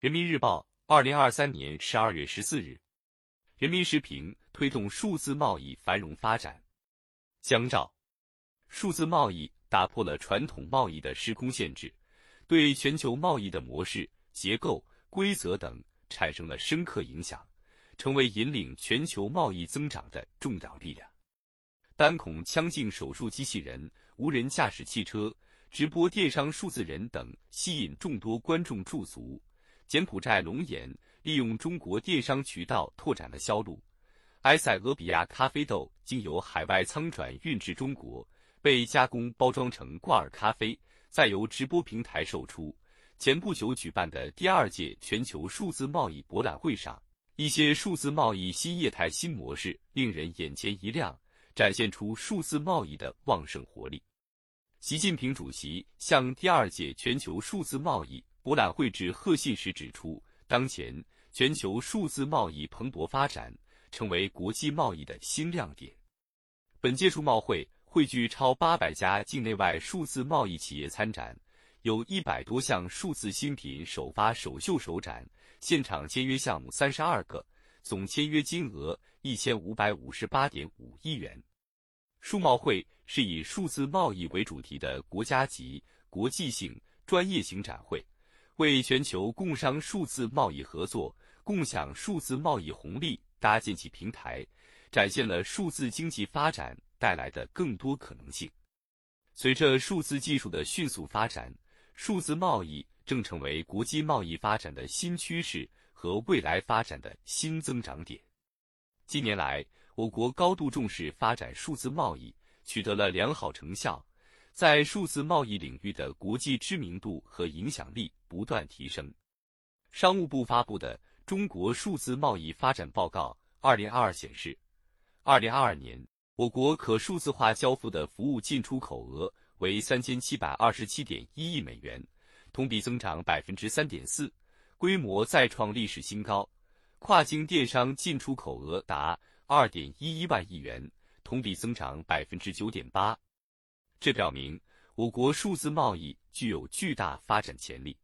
人民日报，二零二三年十二月十四日。人民时评：推动数字贸易繁荣发展。江照，数字贸易打破了传统贸易的时空限制，对全球贸易的模式、结构、规则等产生了深刻影响，成为引领全球贸易增长的重要力量。单孔腔镜手术机器人、无人驾驶汽车、直播电商数字人等，吸引众多观众驻足。柬埔寨龙岩利用中国电商渠道拓展了销路。埃塞俄比亚咖啡豆经由海外仓转运至中国，被加工包装成挂耳咖啡，再由直播平台售出。前不久举办的第二届全球数字贸易博览会上，一些数字贸易新业态新模式令人眼前一亮，展现出数字贸易的旺盛活力。习近平主席向第二届全球数字贸易。博览会致贺信时指出，当前全球数字贸易蓬勃发展，成为国际贸易的新亮点。本届数贸会汇聚超八百家境内外数字贸易企业参展，有一百多项数字新品首发首秀首展，现场签约项目三十二个，总签约金额一千五百五十八点五亿元。数贸会是以数字贸易为主题的国家级、国际性、专业型展会。为全球共商数字贸易合作、共享数字贸易红利搭建起平台，展现了数字经济发展带来的更多可能性。随着数字技术的迅速发展，数字贸易正成为国际贸易发展的新趋势和未来发展的新增长点。近年来，我国高度重视发展数字贸易，取得了良好成效。在数字贸易领域的国际知名度和影响力不断提升。商务部发布的《中国数字贸易发展报告（二零二二）》显示，二零二二年我国可数字化交付的服务进出口额为三千七百二十七点一亿美元，同比增长百分之三点四，规模再创历史新高。跨境电商进出口额达二点一一万亿元，同比增长百分之九点八。这表明，我国数字贸易具有巨大发展潜力。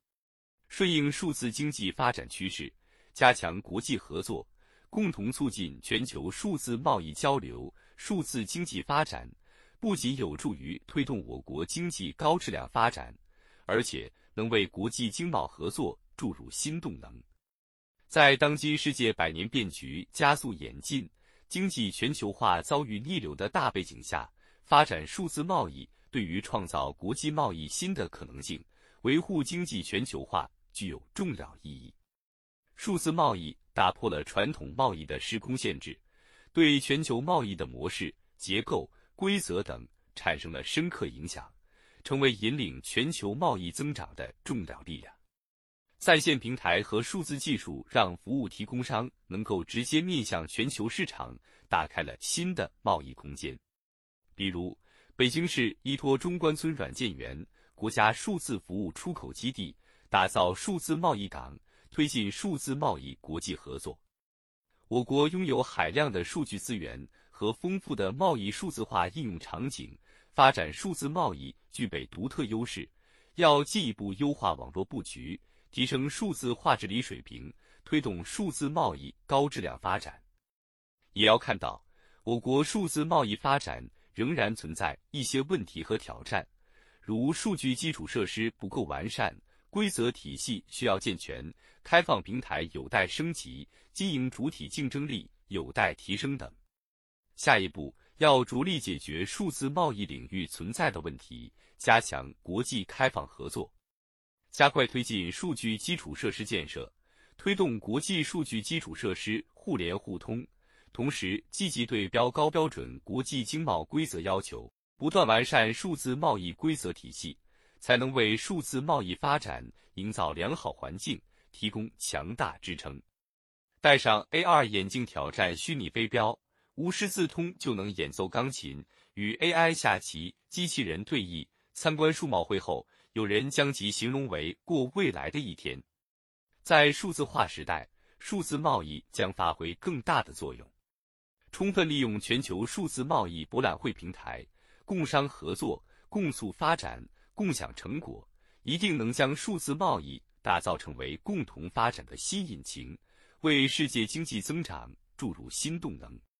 顺应数字经济发展趋势，加强国际合作，共同促进全球数字贸易交流、数字经济发展，不仅有助于推动我国经济高质量发展，而且能为国际经贸合作注入新动能。在当今世界百年变局加速演进、经济全球化遭遇逆流的大背景下，发展数字贸易对于创造国际贸易新的可能性、维护经济全球化具有重要意义。数字贸易打破了传统贸易的时空限制，对全球贸易的模式、结构、规则等产生了深刻影响，成为引领全球贸易增长的重要力量。在线平台和数字技术让服务提供商能够直接面向全球市场，打开了新的贸易空间。比如，北京市依托中关村软件园国家数字服务出口基地，打造数字贸易港，推进数字贸易国际合作。我国拥有海量的数据资源和丰富的贸易数字化应用场景，发展数字贸易具备独特优势。要进一步优化网络布局，提升数字化治理水平，推动数字贸易高质量发展。也要看到，我国数字贸易发展。仍然存在一些问题和挑战，如数据基础设施不够完善、规则体系需要健全、开放平台有待升级、经营主体竞争力有待提升等。下一步要着力解决数字贸易领域存在的问题，加强国际开放合作，加快推进数据基础设施建设，推动国际数据基础设施互联互通。同时，积极对标高标准国际经贸规则要求，不断完善数字贸易规则体系，才能为数字贸易发展营造良好环境，提供强大支撑。戴上 AR 眼镜挑战虚拟飞镖，无师自通就能演奏钢琴，与 AI 下棋，机器人对弈。参观数贸会后，有人将其形容为过未来的一天。在数字化时代，数字贸易将发挥更大的作用。充分利用全球数字贸易博览会平台，共商合作、共促发展、共享成果，一定能将数字贸易打造成为共同发展的新引擎，为世界经济增长注入新动能。